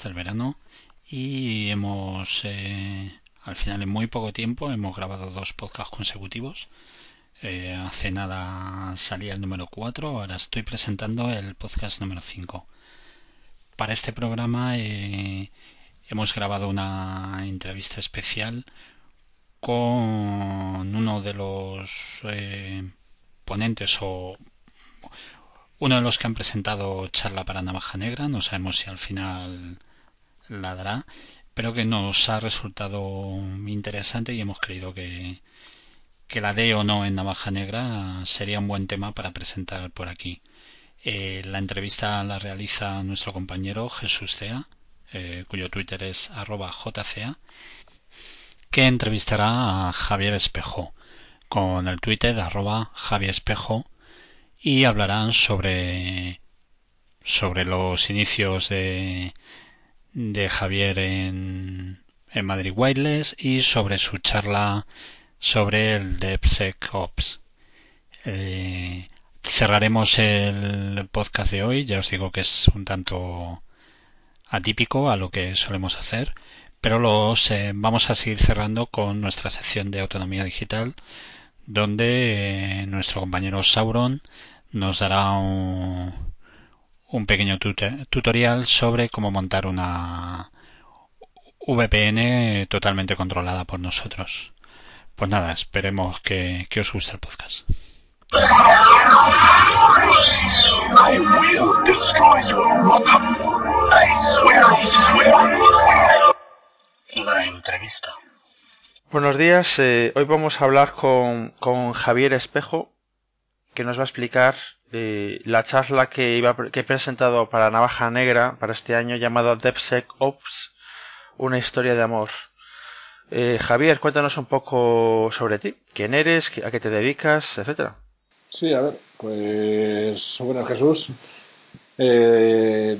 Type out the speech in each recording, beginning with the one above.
del verano y hemos, eh, al final en muy poco tiempo, hemos grabado dos podcasts consecutivos. Eh, hace nada salía el número 4, ahora estoy presentando el podcast número 5. Para este programa eh, hemos grabado una entrevista especial con uno de los ponentes o uno de los que han presentado charla para Navaja Negra. No sabemos si al final la dará, pero que nos ha resultado interesante y hemos creído que, que la dé o no en Navaja Negra sería un buen tema para presentar por aquí. Eh, la entrevista la realiza nuestro compañero Jesús Cea, eh, cuyo Twitter es arroba jca, que entrevistará a Javier Espejo con el Twitter arroba y hablarán sobre sobre los inicios de, de Javier en, en Madrid Wireless y sobre su charla sobre el DevSecOps. Eh, cerraremos el podcast de hoy, ya os digo que es un tanto atípico a lo que solemos hacer, pero los eh, vamos a seguir cerrando con nuestra sección de autonomía digital, donde eh, nuestro compañero Sauron nos dará un, un pequeño tutorial sobre cómo montar una VPN totalmente controlada por nosotros. Pues nada, esperemos que, que os guste el podcast. I will destroy your I swear, I swear. La entrevista. Buenos días, eh, hoy vamos a hablar con, con Javier Espejo, que nos va a explicar eh, la charla que, iba, que he presentado para Navaja Negra para este año llamado DevSecOps, una historia de amor. Eh, Javier, cuéntanos un poco sobre ti. ¿Quién eres? ¿A qué te dedicas? Etcétera. Sí, a ver, pues bueno, Jesús. Eh,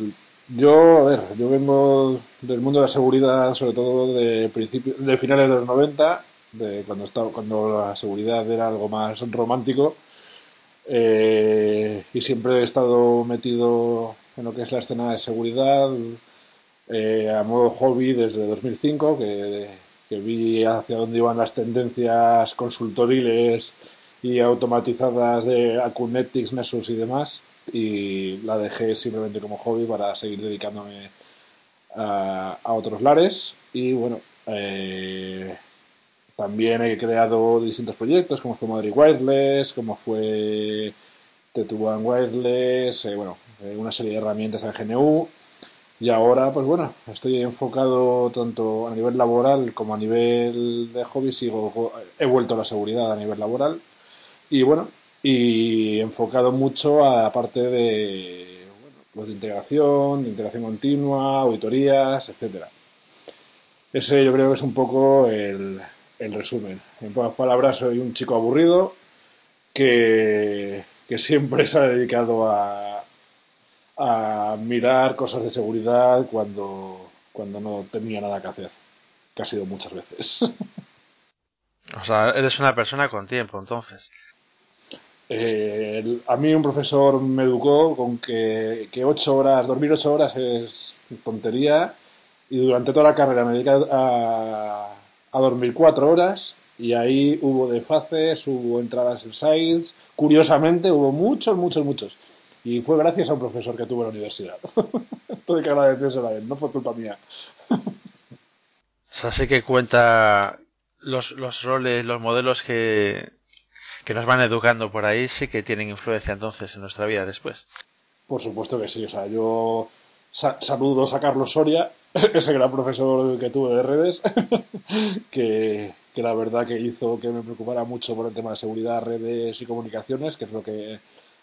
yo, a ver, yo vengo del mundo de la seguridad, sobre todo de principio, de finales de los 90, de cuando estaba, cuando la seguridad era algo más romántico. Eh, y siempre he estado metido en lo que es la escena de seguridad eh, a modo hobby desde 2005, que, que vi hacia dónde iban las tendencias consultoriles y automatizadas de Acunetics, Nessus y demás, y la dejé simplemente como hobby para seguir dedicándome a, otros lares. Y bueno, eh, también he creado distintos proyectos, como fue Madrid Wireless, como fue Tetuan Wireless, eh, bueno, eh, una serie de herramientas en GNU. Y ahora, pues bueno, estoy enfocado tanto a nivel laboral como a nivel de hobby. Sigo, he vuelto a la seguridad a nivel laboral y bueno, y enfocado mucho a la parte de, bueno, pues de integración, de integración continua, auditorías, etcétera. Ese yo creo que es un poco el, el resumen. En pocas palabras, soy un chico aburrido que, que siempre se ha dedicado a, a mirar cosas de seguridad cuando, cuando no tenía nada que hacer, que ha sido muchas veces. O sea, eres una persona con tiempo, entonces. Eh, a mí un profesor me educó con que, que ocho horas, dormir ocho horas es tontería y durante toda la carrera me dediqué a, a dormir cuatro horas y ahí hubo desfaces, hubo entradas en sites, curiosamente hubo muchos, muchos, muchos. Y fue gracias a un profesor que tuve en la universidad. Tuve que agradecérselo a él, no fue culpa mía. o sea, sí que cuenta los, los roles, los modelos que, que nos van educando por ahí sí que tienen influencia entonces en nuestra vida después. Por supuesto que sí, o sea, yo saludo a Carlos Soria, ese gran profesor que tuve de redes, que, la verdad que hizo que me preocupara mucho por el tema de seguridad, redes y comunicaciones, que es lo que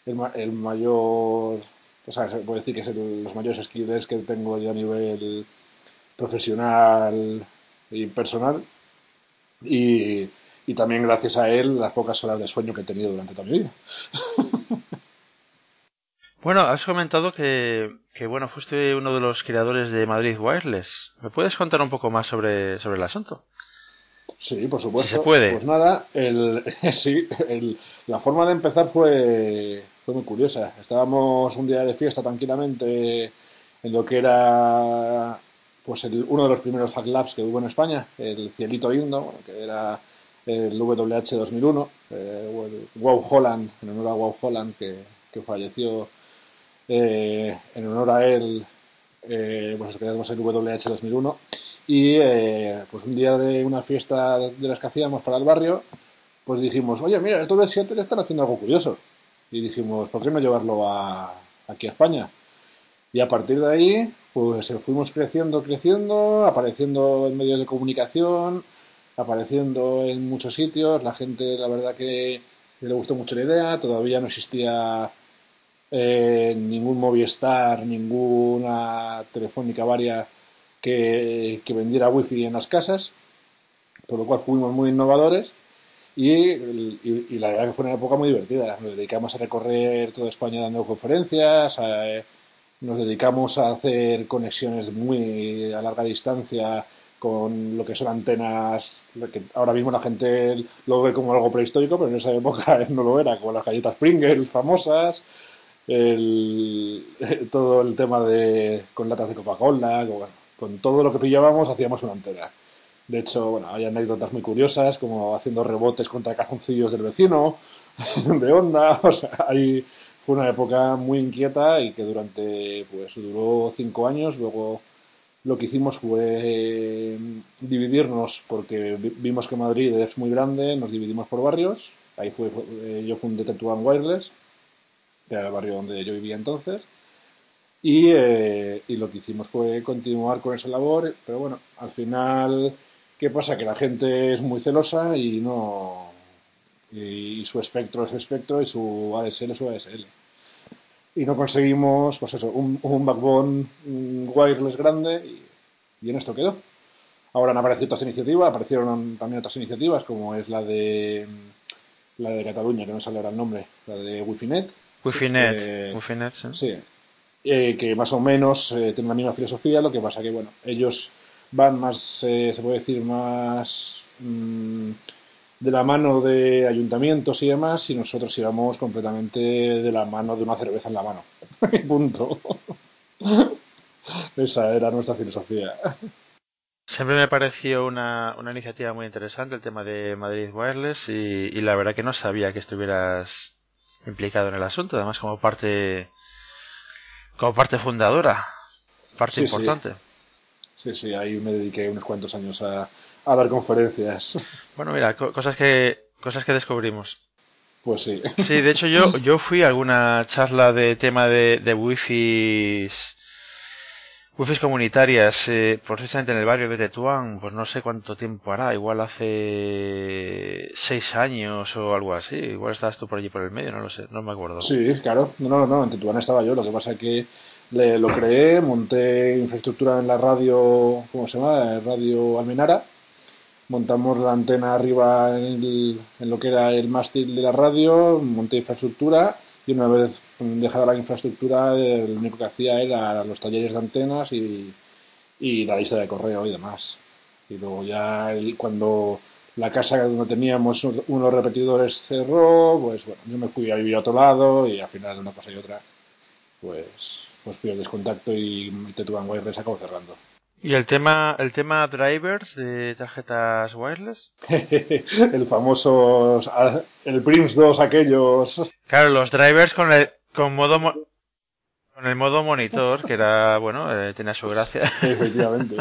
el, mayor, o sea, se puede decir que es los mayores skills que tengo yo a nivel profesional y personal. Y también gracias a él las pocas horas de sueño que he tenido durante toda mi vida. Bueno, has comentado que, que, bueno, fuiste uno de los creadores de Madrid Wireless. ¿Me puedes contar un poco más sobre, sobre el asunto? Sí, por supuesto. se puede. Pues nada, el, sí, el, la forma de empezar fue, fue muy curiosa. Estábamos un día de fiesta tranquilamente en lo que era pues uno de los primeros Hack Labs que hubo en España, el Cielito Lindo, que era el WH 2001, eh, el Wow Holland, en honor a Wow Holland, que, falleció eh, en honor a él, eh, pues creamos el WH 2001. Y eh, pues un día de una fiesta de las que hacíamos para el barrio, pues dijimos, oye, mira, estos de Seattle están haciendo algo curioso. Y dijimos, ¿por qué no llevarlo a, aquí a España? Y a partir de ahí, pues fuimos creciendo, creciendo, apareciendo en medios de comunicación, apareciendo en muchos sitios. La gente, la verdad que le gustó mucho la idea. Todavía no existía eh, ningún Movistar, ninguna telefónica varia que, que vendiera wifi en las casas, por lo cual fuimos muy innovadores y, la verdad que fue una época muy divertida. Nos dedicamos a recorrer toda España dando conferencias, nos dedicamos a hacer conexiones muy a larga distancia con lo que son antenas, que ahora mismo la gente lo ve como algo prehistórico, pero en esa época no lo era, como las galletas Pringles famosas, el, todo el tema de con latas de Coca-Cola, con, con todo lo que pillábamos hacíamos una antena. De hecho, bueno, hay anécdotas muy curiosas, como haciendo rebotes contra cajoncillos del vecino, de onda. O sea, ahí fue una época muy inquieta y que durante, pues, duró cinco años. Luego lo que hicimos fue eh, dividirnos, porque vimos que Madrid es muy grande, nos dividimos por barrios. Ahí fue, eh, yo fundé Tetuán Wireless, que era el barrio donde yo vivía entonces. Y, eh, y, lo que hicimos fue continuar con esa labor, pero bueno, al final ¿Qué pasa? Que la gente es muy celosa y no. Y, su espectro es su espectro y su ADSL es su ADSL. Y no conseguimos, pues eso, un, un backbone wireless grande y, en esto quedó. Ahora han aparecido otras iniciativas, aparecieron también otras iniciativas como es la de la de Cataluña, que no sale ahora el nombre, la de Wifinet. Wifinet, eh, Wifinet sí. sí eh, que más o menos eh, tienen la misma filosofía, lo que pasa que, bueno, ellos van más, eh, se puede decir, más mm, de la mano de ayuntamientos y demás, y nosotros íbamos completamente de la mano de una cerveza en la mano. Punto. Esa era nuestra filosofía. Siempre me pareció una, una, iniciativa muy interesante el tema de Madrid Wireless y, la verdad que no sabía que estuvieras implicado en el asunto, además como parte como parte fundadora, parte importante. Sí, sí, ahí me dediqué unos cuantos años a, dar conferencias. Bueno, mira, cosas que cosas que descubrimos. Pues sí. Sí, de hecho yo, yo fui a alguna charla de tema de, de wifi Wifis comunitarias, eh, precisamente en el barrio de Tetuán, pues no sé cuánto tiempo hará, igual hace seis años o algo así, igual estabas tú por allí por el medio, no lo sé, no me acuerdo. Sí, claro, no, no, en Tetuán estaba yo, lo que pasa es que le, lo creé, monté infraestructura en la radio, ¿cómo se llama? Radio Almenara. Montamos la antena arriba en, lo que era el mástil de la radio, monté infraestructura y una vez dejada la infraestructura, lo único que hacía era los talleres de antenas y, y la lista de correo y demás. Y luego ya cuando la casa donde teníamos unos repetidores cerró, pues bueno, yo me fui a vivir a otro lado y al final de una cosa y otra, pues pues pierdes contacto y Tetuan Wireless acabó cerrando. ¿Y el tema, el tema drivers de tarjetas wireless? el famoso, el Prims 2 aquellos. Claro, los drivers con el, con modo, con el modo monitor, que era, bueno, eh, tenía su gracia. Efectivamente.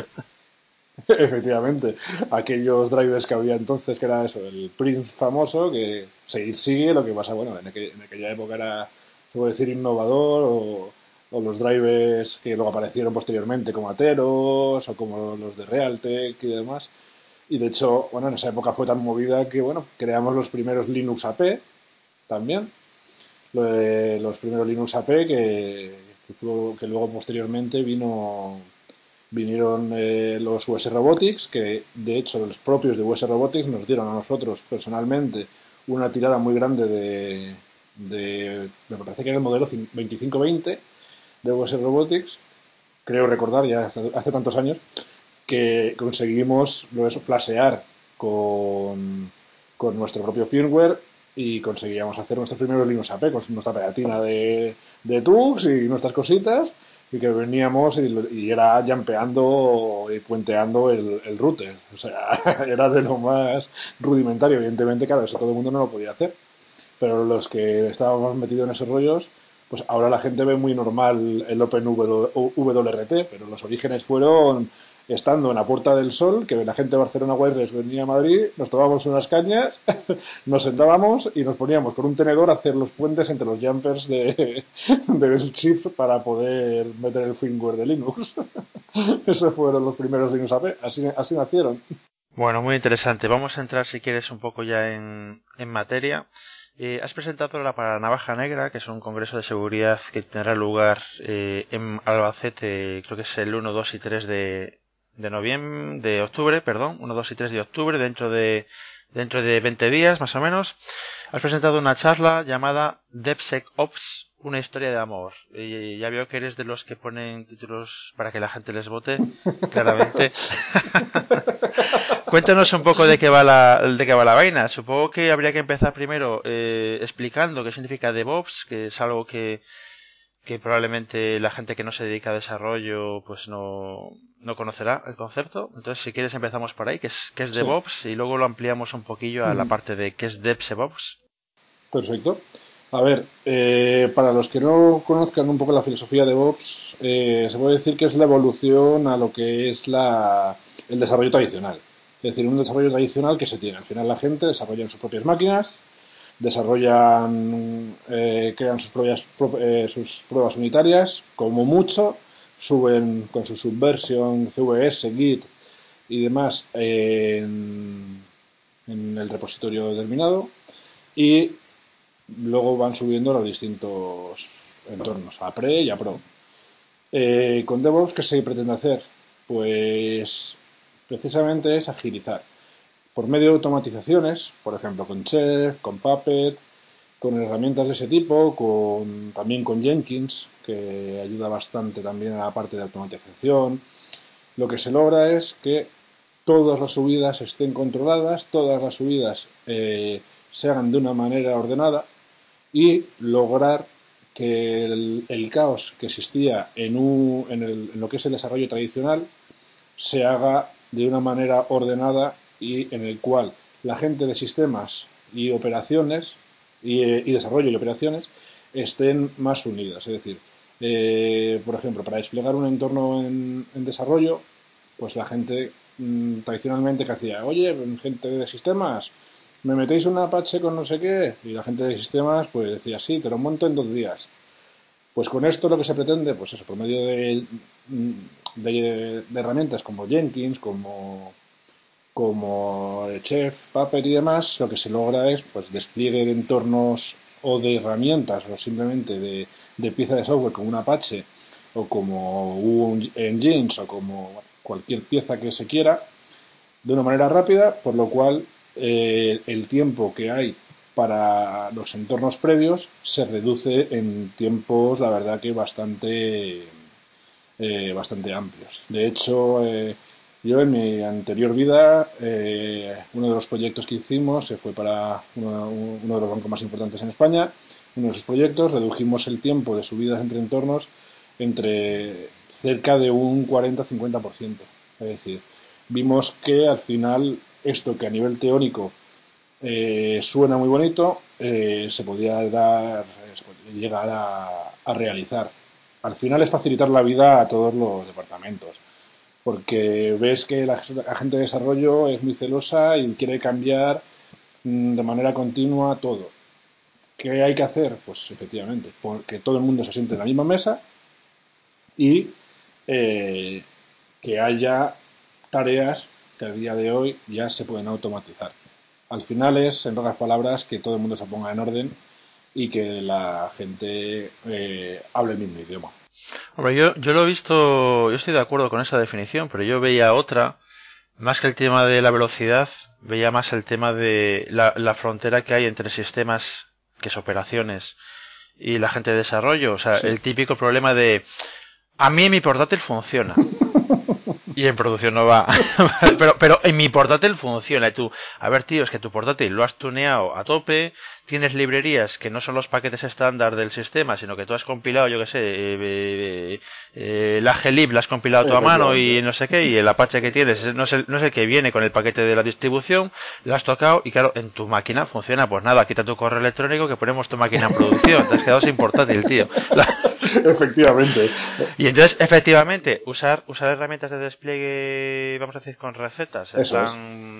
Efectivamente. Aquellos drivers que había entonces, que era eso, el Prince famoso, que se sigue, lo que pasa, bueno, en, en aquella época era, se puede decir, innovador o o los drivers que luego aparecieron posteriormente como Ateros o como los de Realtek y demás. Y de hecho, bueno, en esa época fue tan movida que, bueno, creamos los primeros Linux AP también. Los primeros Linux AP que, luego posteriormente vino vinieron eh, los US Robotics, que de hecho los propios de US Robotics nos dieron a nosotros personalmente una tirada muy grande de, de me parece que era el modelo 2520 de US Robotics, creo recordar ya hace, tantos años, que conseguimos eso, flashear con, con nuestro propio firmware y conseguíamos hacer nuestros primeros Linux AP con nuestra pegatina de, de tubs y nuestras cositas y que veníamos y, era jampeando y puenteando el, el, router. O sea, era de lo más rudimentario. Evidentemente, claro, eso todo el mundo no lo podía hacer. Pero los que estábamos metidos en esos rollos, pues ahora la gente ve muy normal el OpenWRT, pero los orígenes fueron estando en la Puerta del Sol, que la gente de Barcelona Wireless venía a Madrid, nos tomábamos unas cañas, nos sentábamos y nos poníamos con un tenedor a hacer los puentes entre los jumpers de, del chip para poder meter el firmware de Linux. Esos fueron los primeros Linux AP, así, así nacieron. Bueno, muy interesante. Vamos a entrar, si quieres, un poco ya en, en materia. Eh, has presentado la para Navaja Negra, que es un congreso de seguridad que tendrá lugar eh, en Albacete, creo que es el 1, 2 y 3 de, de noviembre, de octubre, perdón, 1, 2 y 3 de octubre, dentro de, dentro de 20 días más o menos, has presentado una charla llamada DevSecOps, una historia de amor. Y ya veo que eres de los que ponen títulos para que la gente les vote, claramente. Cuéntanos un poco de qué va la, de qué va la vaina. Supongo que habría que empezar primero eh, explicando qué significa DevOps, que es algo que, que probablemente la gente que no se dedica a desarrollo pues no, no conocerá el concepto. Entonces, si quieres, empezamos por ahí, que es, que es DevOps, y luego lo ampliamos un poquillo a la parte de qué es DevSecOps. Perfecto. A ver, eh, para los que no conozcan un poco la filosofía de DevOps, eh, se puede decir que es la evolución a lo que es la, el desarrollo tradicional. Es decir, un desarrollo tradicional que se tiene. Al final la gente desarrolla sus propias máquinas, desarrollan, eh, crean sus, propias, sus pruebas unitarias, como mucho, suben con su subversion, CVS, Git y demás en, el repositorio determinado y luego van subiendo los distintos entornos, a pre y a pro. Eh, con DevOps, ¿qué se pretende hacer? Pues precisamente es agilizar. Por medio de automatizaciones, por ejemplo con Chef, con Puppet, con herramientas de ese tipo, también con Jenkins, que ayuda bastante también a la parte de automatización. Lo que se logra es que todas las subidas estén controladas, todas las subidas eh, se hagan de una manera ordenada y lograr que el, caos que existía en, en, lo que es el desarrollo tradicional se haga de una manera ordenada y en el cual la gente de sistemas y operaciones y, desarrollo y operaciones estén más unidas. Es decir, eh, por ejemplo, para desplegar un entorno en, desarrollo, pues la gente mm, tradicionalmente que hacía, oye, gente de sistemas, ¿me metéis un Apache con no sé qué? Y la gente de sistemas pues decía, sí, te lo monto en dos días. Pues con esto lo que se pretende, pues eso, por medio de, mm, de herramientas como Jenkins, como como Chef, Puppet y demás, lo que se logra es pues despliegue de entornos o de herramientas o simplemente de, de pieza de software como un Apache o como un Engines o como cualquier pieza que se quiera de una manera rápida, por lo cual eh, el tiempo que hay para los entornos previos se reduce en tiempos, la verdad que bastante, eh, bastante amplios. De hecho, eh, yo en mi anterior vida, eh, uno de los proyectos que hicimos se fue para uno, de los bancos más importantes en España. Uno de sus proyectos redujimos el tiempo de subidas entre entornos entre cerca de un 40-50%. Es decir, vimos que al final esto que a nivel teórico eh, suena muy bonito, eh, se podía dar, llegar a, a realizar. Al final es facilitar la vida a todos los departamentos porque ves que la, gente de desarrollo es muy celosa y quiere cambiar mm, de manera continua todo. ¿Qué hay que hacer? Pues efectivamente, porque todo el mundo se siente en la misma mesa y eh, que haya tareas que a día de hoy ya se pueden automatizar. Al final es, en pocas palabras, que todo el mundo se ponga en orden y que la gente eh, hable el mismo idioma. Hombre, yo, yo lo he visto, yo estoy de acuerdo con esa definición, pero yo veía otra, más que el tema de la velocidad, veía más el tema de la, la frontera que hay entre sistemas, que es operaciones, y la gente de desarrollo. O sea, el típico problema de, a mí mi portátil funciona. Y en producción no va. pero, pero en mi portátil funciona. Y tú, a ver, tío, es que tu portátil lo has tuneado a tope, tienes librerías que no son los paquetes estándar del sistema, sino que tú has compilado, yo que sé, eh, eh, eh la glib la has compilado tú a mano y no sé qué, y el Apache que tienes no es, el, no es el que viene con el paquete de la distribución, lo has tocado y claro, en tu máquina funciona, pues nada, quita tu correo electrónico que ponemos tu máquina en producción, te has quedado sin portátil, tío. Efectivamente. Y entonces, efectivamente, usar, usar herramientas de despliegue, vamos a decir, con recetas, Eso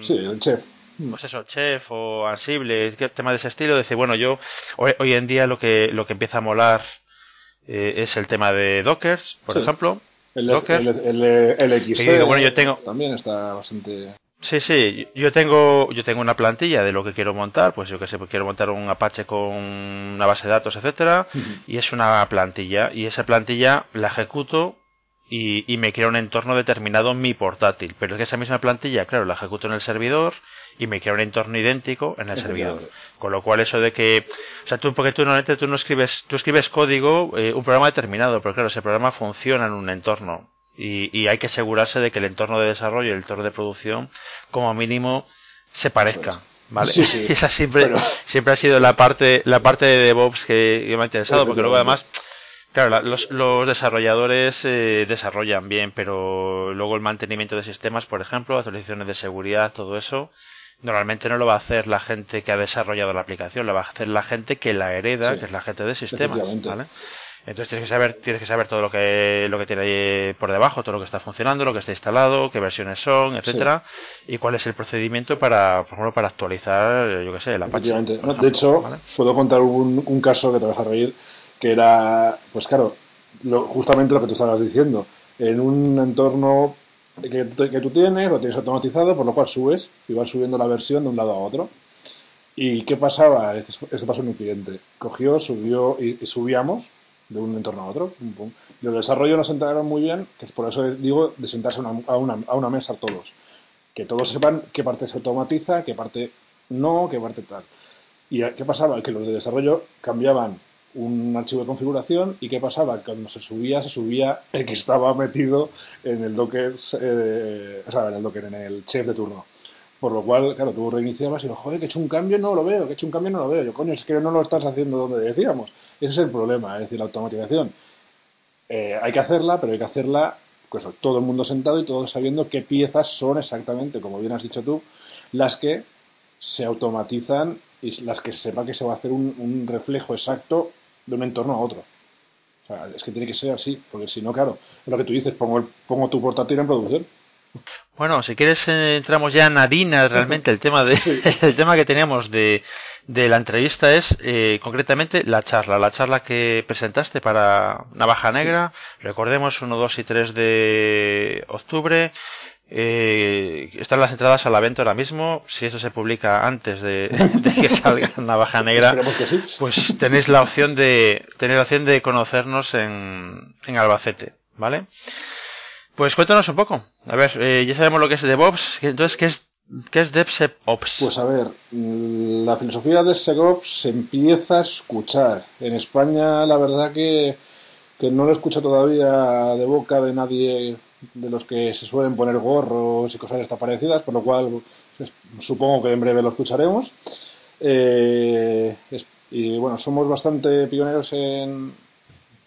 Sí, el chef Mm. pues eso, Chef o Ansible, tema de ese estilo, decir, bueno, yo hoy, en día lo que lo que empieza a molar eh, es el tema de Dockers, por ejemplo. El, Docker. El, el, bueno, yo tengo también está bastante Sí, sí, yo tengo yo tengo una plantilla de lo que quiero montar, pues yo que sé, pues quiero montar un Apache con una base de datos, etcétera, y es una plantilla y esa plantilla la ejecuto y, y me crea un entorno determinado en mi portátil, pero es que esa misma plantilla, claro, la ejecuto en el servidor y me crea un entorno idéntico en el servidor. Con lo cual eso de que, o sea, tú, porque tú normalmente tú no escribes, tú escribes código, eh, un programa determinado, pero claro, ese programa funciona en un entorno y, y, hay que asegurarse de que el entorno de desarrollo y el entorno de producción, como mínimo, se parezca. ¿Vale? Sí, sí. Esa siempre, siempre ha sido la parte, la parte de DevOps que, me ha interesado, porque luego además, Claro, los, los desarrolladores eh, desarrollan bien, pero luego el mantenimiento de sistemas, por ejemplo, actualizaciones de seguridad, todo eso, normalmente no lo va a hacer la gente que ha desarrollado la aplicación, lo va a hacer la gente que la hereda, que es la gente de sistemas, ¿vale? Entonces tienes que saber, tienes que saber todo lo que, lo que tiene ahí por debajo, todo lo que está funcionando, lo que está instalado, qué versiones son, etcétera, y cuál es el procedimiento para, por ejemplo, para actualizar, yo qué sé, el Apache. de hecho, puedo contar un, un, caso que te vas a reír, que era, pues claro, justamente lo que tú estabas diciendo, en un entorno que, tú tienes, lo tienes automatizado, por lo cual subes y vas subiendo la versión de un lado a otro. ¿Y qué pasaba? Esto, pasó en un cliente. Cogió, subió y, subíamos de un entorno a otro. Los desarrollos nos sentaron muy bien, que es por eso digo de sentarse a, una, a una mesa todos. Que todos sepan qué parte se automatiza, qué parte no, qué parte tal. ¿Y qué pasaba? Que los de desarrollo cambiaban un archivo de configuración y qué pasaba cuando se subía se subía el que estaba metido en el docker eh, o sea en el docker en el chef de turno. Por lo cual claro tú reiniciabas y digo joder que he hecho un cambio no lo veo que he hecho un cambio no lo veo yo coño es que no lo estás haciendo donde decíamos ese es el problema es decir la automatización. Eh, hay que hacerla pero hay que hacerla pues todo el mundo sentado y todos sabiendo qué piezas son exactamente como bien has dicho tú las que se automatizan y las que se sepa que se va a hacer un, reflejo exacto de un entorno a otro. O sea, es que tiene que ser así, porque si no, claro, lo que tú dices, pongo, pongo tu portátil en producción. Bueno, si quieres eh, entramos ya en harina realmente el tema de el tema que teníamos de, de la entrevista es eh, concretamente la charla, la charla que presentaste para Navaja Negra, recordemos 1, 2 y 3 de octubre, eh, están las entradas a la venta ahora mismo. Si eso se publica antes de, que salga Navaja Negra, pues tenéis la opción de tener la opción de conocernos en, en Albacete, ¿vale? Pues cuéntanos un poco. A ver, eh, ya sabemos lo que es DevOps. Entonces, ¿qué es ¿Qué es DevSecOps? Pues a ver, la filosofía de DevSecOps se empieza a escuchar. En España, la verdad que, que no lo escucho todavía de boca de nadie de los que se suelen poner gorros y cosas parecidas, por lo cual pues, supongo que en breve lo escucharemos. Eh, y bueno, somos bastante pioneros en...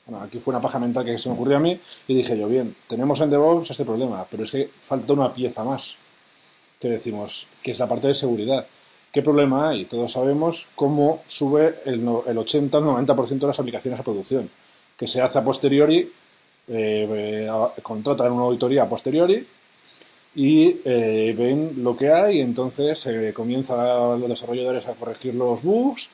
Bueno, aquí fue una paja mental que se me ocurrió a mí y dije yo, bien, tenemos en DevOps este problema, pero es que falta una pieza más. Que decimos, que es la parte de seguridad. ¿Qué problema hay? Todos sabemos cómo sube el, el 80 o 90% de las aplicaciones a producción, que se hace a posteriori eh, contratan una auditoría posteriori y eh, ven lo que hay, entonces eh, comienzan los desarrolladores a corregir los bugs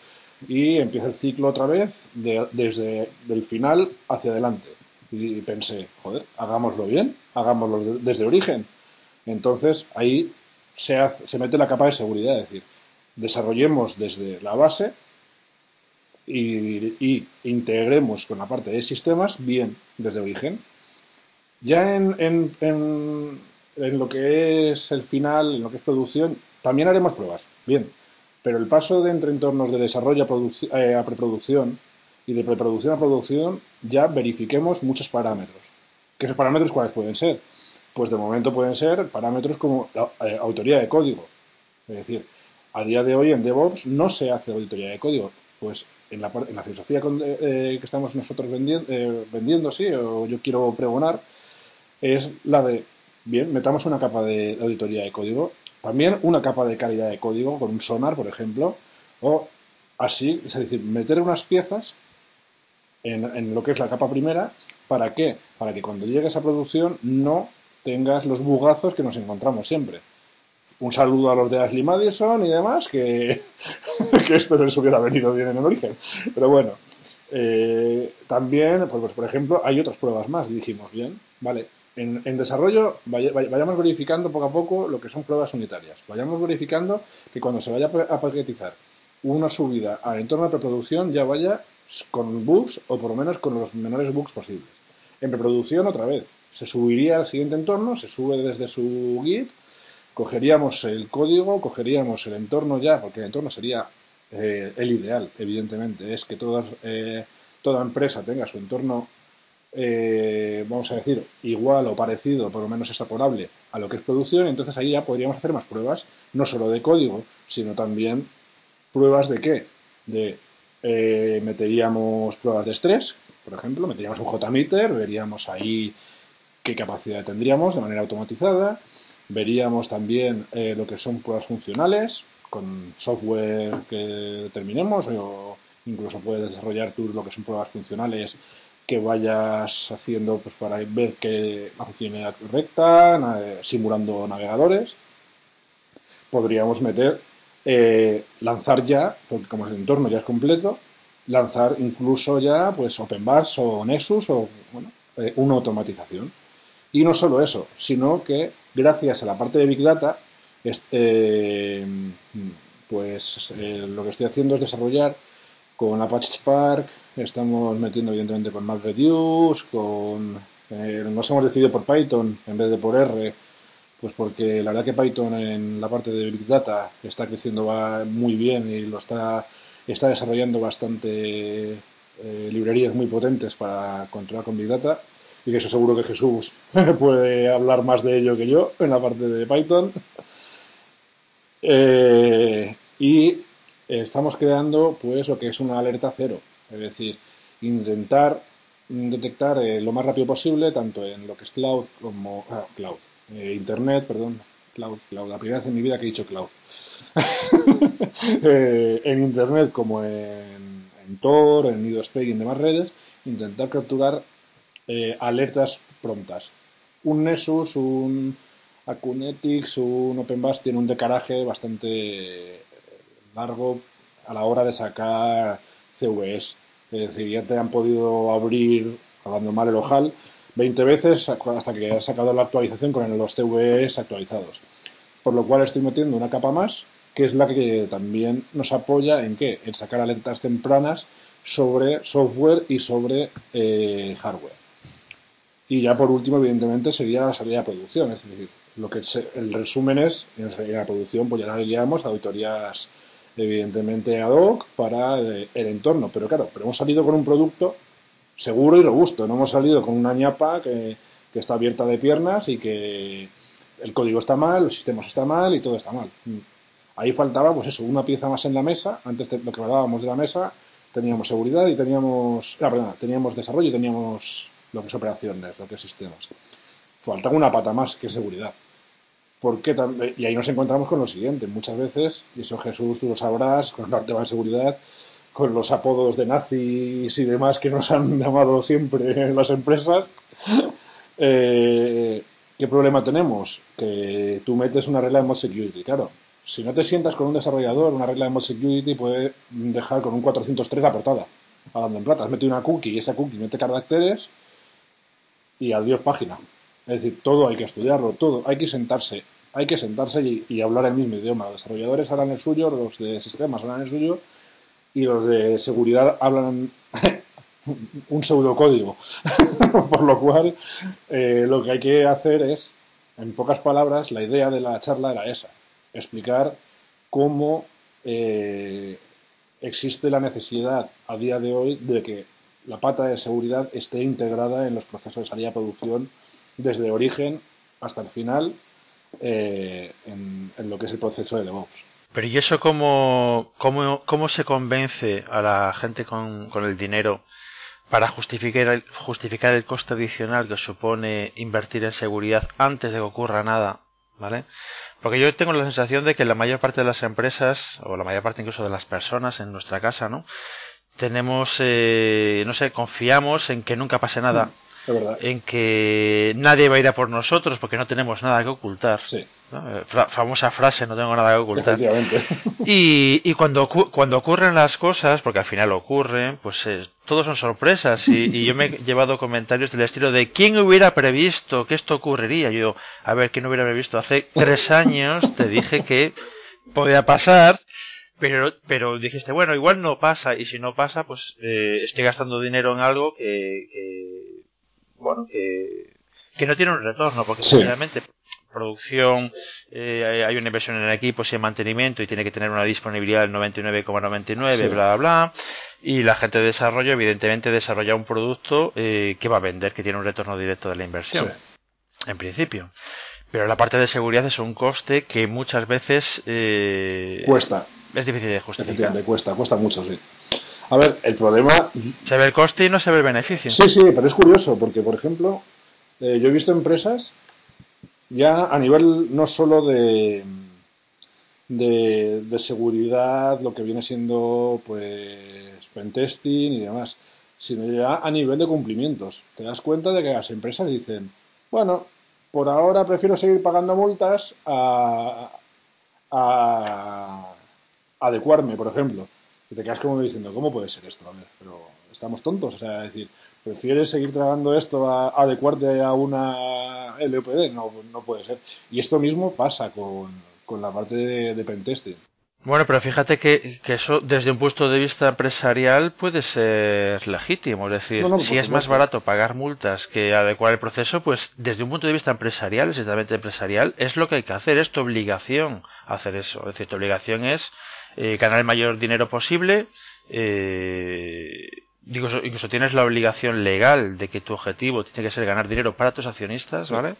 y empieza el ciclo otra vez desde el final hacia adelante. Y pensé, joder, hagámoslo bien, hagámoslo desde origen. Entonces ahí se, se mete la capa de seguridad, es decir, desarrollemos desde la base y, integremos con la parte de sistemas bien desde origen. Ya en, en, en, lo que es el final, en lo que es producción, también haremos pruebas, bien. Pero el paso de entre entornos de desarrollo a, eh, a preproducción y de preproducción a producción, ya verifiquemos muchos parámetros. ¿Qué esos parámetros cuáles pueden ser? Pues de momento pueden ser parámetros como la eh, autoría de código. Es decir, a día de hoy en DevOps no se hace auditoría de código. Pues en la, en la filosofía eh, que estamos nosotros vendiendo, eh, vendiendo, sí, o yo quiero pregonar, es la de, bien, metamos una capa de auditoría de código, también una capa de calidad de código con un sonar, por ejemplo, o así, es decir, meter unas piezas en, en lo que es la capa primera, ¿para qué? Para que cuando llegues a producción no tengas los bugazos que nos encontramos siempre. Un saludo a los de Ashley Madison y demás, que, esto no les hubiera venido bien en el origen. Pero bueno, eh, también, pues, pues, por ejemplo, hay otras pruebas más. dijimos, bien, vale, en, desarrollo vaya, vayamos verificando poco a poco lo que son pruebas unitarias. Vayamos verificando que cuando se vaya a paquetizar una subida al entorno de preproducción ya vaya con bugs o por lo menos con los menores bugs posibles. En preproducción, otra vez, se subiría al siguiente entorno, se sube desde su Git, cogeríamos el código, cogeríamos el entorno ya, porque el entorno sería eh, el ideal, evidentemente, es que eh, toda empresa tenga su entorno, eh, vamos a decir, igual o parecido, por lo menos extrapolable a lo que es producción, entonces ahí ya podríamos hacer más pruebas, no solo de código, sino también pruebas de qué, de meteríamos pruebas de estrés, por ejemplo, meteríamos un JMeter, veríamos ahí qué capacidad tendríamos de manera automatizada. Veríamos también eh, lo que son pruebas funcionales con software que determinemos o incluso puedes desarrollar tú lo que son pruebas funcionales que vayas haciendo pues para ver que la funcionalidad correcta, simulando navegadores. Podríamos meter, eh, lanzar ya, porque como el entorno ya es completo, lanzar incluso ya pues OpenBars o Nexus o bueno, eh, una automatización. Y no solo eso, sino que gracias a la parte de Big Data, este, pues eh, lo que estoy haciendo es desarrollar con Apache Spark, estamos metiendo evidentemente con MapReduce, con, eh, nos hemos decidido por Python en vez de por R, pues porque la verdad que Python en la parte de Big Data está creciendo muy bien y lo está, está desarrollando bastante librerías muy potentes para controlar con Big Data y que eso seguro que Jesús puede hablar más de ello que yo en la parte de Python. Eh, y estamos creando pues lo que es una alerta cero, es decir, intentar detectar eh, lo más rápido posible, tanto en lo que es cloud como ah, cloud, eh, internet, perdón, cloud, cloud, la primera vez en mi vida que he dicho cloud, en internet como en, en Tor, en Nidospec y en demás redes, intentar capturar eh, alertas prontas. Un Nessus, un Acunetics, un OpenBus tiene un decaraje bastante largo a la hora de sacar CVS. Es decir, ya te han podido abrir, hablando mal el ojal, 20 veces hasta que has sacado la actualización con los CVS actualizados. Por lo cual estoy metiendo una capa más, que es la que también nos apoya en qué? En sacar alertas tempranas sobre software y sobre eh, hardware. Y ya por último, evidentemente, sería la salida de producción. Es decir, lo que el resumen es, en la producción, pues ya guiamos auditorías, evidentemente, ad hoc para eh, el entorno. Pero claro, pero hemos salido con un producto seguro y robusto. No hemos salido con una ñapa que, que está abierta de piernas y que el código está mal, los sistemas está mal y todo está mal. Ahí faltaba, pues eso, una pieza más en la mesa. Antes de lo que hablábamos de la mesa, teníamos seguridad y teníamos, ah, perdón, teníamos desarrollo y teníamos lo que es operaciones, lo que es sistemas. Falta una pata más, que es seguridad. Porque y ahí nos encontramos con lo siguiente, muchas veces, y eso Jesús tú lo sabrás, con el tema de seguridad, con los apodos de nazis y demás que nos han llamado siempre las empresas, eh, ¿qué problema tenemos? Que tú metes una regla de mod security, claro. Si no te sientas con un desarrollador, una regla de mod security puede dejar con un 403 la portada. Hablando en plata, has metido una cookie y esa cookie mete caracteres y adiós página. Es decir, todo hay que estudiarlo, todo, hay que sentarse, hay que sentarse y, hablar el mismo idioma. Los desarrolladores hablan el suyo, los de sistemas hablan el suyo y los de seguridad hablan un pseudocódigo. Por lo cual, eh, lo que hay que hacer es, en pocas palabras, la idea de la charla era esa, explicar cómo eh, existe la necesidad a día de hoy de que la pata de seguridad esté integrada en los procesos de salida producción desde origen hasta el final eh, en, lo que es el proceso de DevOps. Pero ¿y eso cómo, cómo, cómo se convence a la gente con, con el dinero para justificar el, justificar el coste adicional que supone invertir en seguridad antes de que ocurra nada? ¿Vale? Porque yo tengo la sensación de que la mayor parte de las empresas, o la mayor parte incluso de las personas en nuestra casa, ¿no? Tenemos, eh, no sé, confiamos en que nunca pase nada. Mm en que nadie va a ir a por nosotros porque no tenemos nada que ocultar. Sí. Eh, famosa frase, no tengo nada que ocultar. Y, y cuando, cuando ocurren las cosas, porque al final ocurren, pues eh, todos son sorpresas. Y, y, yo me he llevado comentarios del estilo de ¿quién hubiera previsto que esto ocurriría? Yo, a ver, ¿quién hubiera previsto? Hace tres años te dije que podía pasar. Pero, pero dijiste, bueno, igual no pasa, y si no pasa, pues eh, estoy gastando dinero en algo que, que bueno, que, no tiene un retorno, porque realmente producción, eh, hay una inversión en el equipo, y en mantenimiento y tiene que tener una disponibilidad del 99,99, bla, bla, bla. Y la gente de desarrollo, evidentemente, desarrolla un producto eh, que va a vender, que tiene un retorno directo de la inversión. En principio. Pero la parte de seguridad es un coste que muchas veces eh, cuesta. Es difícil de justificar. Cuesta, cuesta mucho, sí. A ver, el problema. Se ve el coste y no se ve el beneficio. Sí, sí, pero es curioso, porque, por ejemplo, eh, yo he visto empresas ya a nivel no solo de, de, seguridad, lo que viene siendo pues pentesting y demás, sino ya a nivel de cumplimientos. Te das cuenta de que las empresas dicen, bueno, por ahora prefiero seguir pagando multas a, a adecuarme, por ejemplo. Y te quedas como diciendo, ¿cómo puede ser esto? A ver, pero estamos tontos. O sea, decir, ¿prefieres seguir tragando esto a, adecuarte a una LOPD? No, no puede ser. Y esto mismo pasa con, la parte de, pentesting. Bueno, pero fíjate que, eso desde un punto de vista empresarial puede ser legítimo. Es decir, si es más barato pagar multas que adecuar el proceso, pues desde un punto de vista empresarial, exactamente empresarial, es lo que hay que hacer. Es tu obligación hacer eso. Es decir, tu obligación es eh, ganar el mayor dinero posible. Eh, digo, incluso tienes la obligación legal de que tu objetivo tiene que ser ganar dinero para tus accionistas, ¿vale?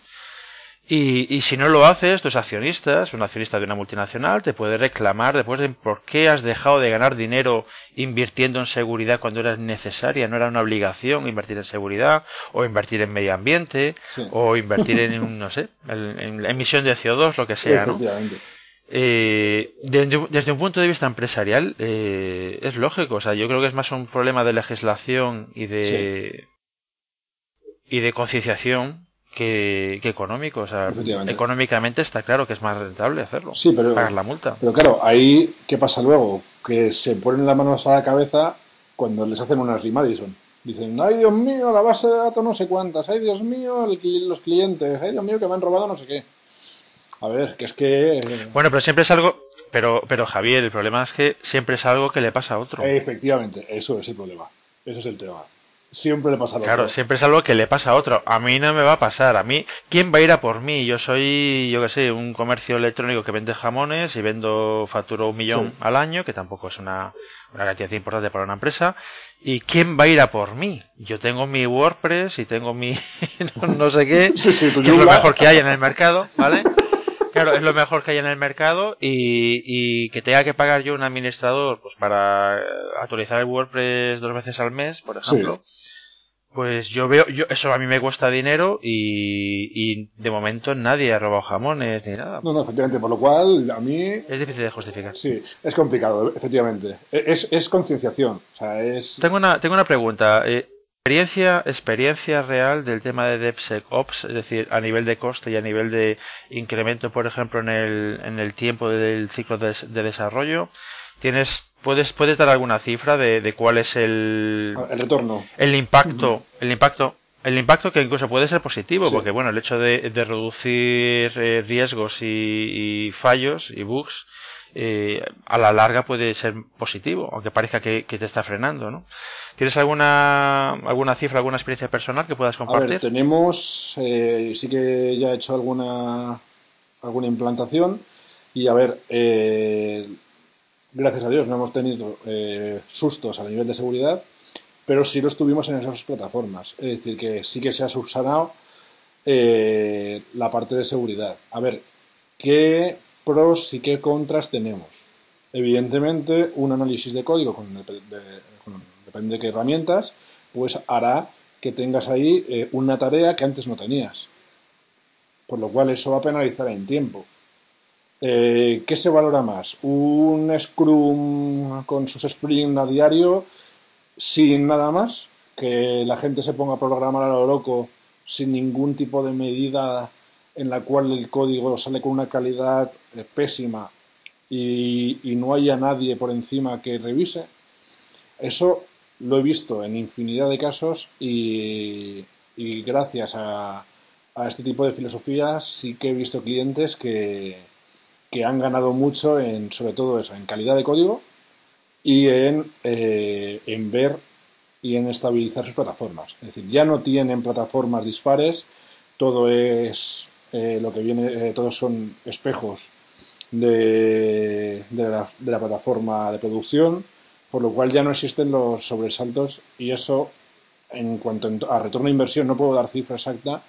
Y, y, si no lo haces, tus accionistas, un accionista de una multinacional, te puede reclamar después de por qué has dejado de ganar dinero invirtiendo en seguridad cuando era necesaria, no era una obligación invertir en seguridad, o invertir en medio ambiente, o invertir en, no sé, en, emisión de CO2, lo que sea, ¿no? Eh, desde, un punto de vista empresarial eh, es lógico, o sea, yo creo que es más un problema de legislación y de y de concienciación que, económico, o sea, económicamente está claro que es más rentable hacerlo, sí, pero, pagar la multa. Pero claro, ahí qué pasa luego, que se ponen las manos a la cabeza cuando les hacen una Madison. Dicen, ay Dios mío, la base de datos no sé cuántas, ay Dios mío, los clientes, ay Dios mío, que me han robado no sé qué. A ver, que es que... Eh, bueno, pero siempre es algo... Pero, pero Javier, el problema es que siempre es algo que le pasa a otro. Efectivamente, eso es el problema. Eso es el tema. Siempre le pasa a otro. Claro, siempre es algo que le pasa a otro. A mí no me va a pasar. A mí, ¿quién va a ir a por mí? Yo soy, yo qué sé, un comercio electrónico que vende jamones y vendo, facturo un millón al año, que tampoco es una, una cantidad importante para una empresa. ¿Y quién va a ir a por mí? Yo tengo mi WordPress y tengo mi no, sé qué, que es lo mejor que hay en el mercado, ¿vale? Claro, es lo mejor que hay en el mercado y, que tenga que pagar yo un administrador pues para actualizar el WordPress dos veces al mes, por ejemplo. Pues yo veo, yo, eso a mí me cuesta dinero y, de momento nadie ha robado jamones ni nada. No, no, efectivamente, por lo cual a mí... Es difícil de justificar. Sí, es complicado, efectivamente. Es, es concienciación. O sea, es... Tengo una, tengo una pregunta. Eh, experiencia, experiencia real del tema de DevSecOps, es decir, a nivel de coste y a nivel de incremento, por ejemplo, en el, en el tiempo del ciclo de, desarrollo. ¿Tienes, puedes, puedes dar alguna cifra de, cuál es el, el retorno, el impacto, el impacto, el impacto que incluso puede ser positivo, porque bueno, el hecho de, reducir eh, riesgos y, fallos y bugs eh, a la larga puede ser positivo, aunque parezca que, que te está frenando, ¿no? ¿Tienes alguna, alguna cifra, alguna experiencia personal que puedas compartir? A ver, tenemos, eh, sí que ya he hecho alguna, alguna implantación y a ver, eh, gracias a Dios no hemos tenido eh, sustos a nivel de seguridad, pero sí lo estuvimos en esas plataformas. Es decir, que sí que se ha subsanado eh, la parte de seguridad. A ver, ¿qué pros y qué contras tenemos? Evidentemente, un análisis de código, con, depende de qué herramientas, pues hará que tengas ahí eh, una tarea que antes no tenías. Por lo cual eso va a penalizar en tiempo. Eh, ¿Qué se valora más? ¿Un Scrum con sus sprints a diario sin nada más? ¿Que la gente se ponga a programar a lo loco sin ningún tipo de medida en la cual el código sale con una calidad eh, pésima y, no haya nadie por encima que revise? Eso lo he visto en infinidad de casos y, gracias a, este tipo de filosofías sí que he visto clientes que, han ganado mucho en sobre todo eso, en calidad de código y en, eh, en ver y en estabilizar sus plataformas. Es decir, ya no tienen plataformas dispares, todo es eh, lo que viene, eh, todos son espejos de, de, la, de, la, plataforma de producción, por lo cual ya no existen los sobresaltos y eso, en cuanto a retorno de inversión, no puedo dar cifra exacta,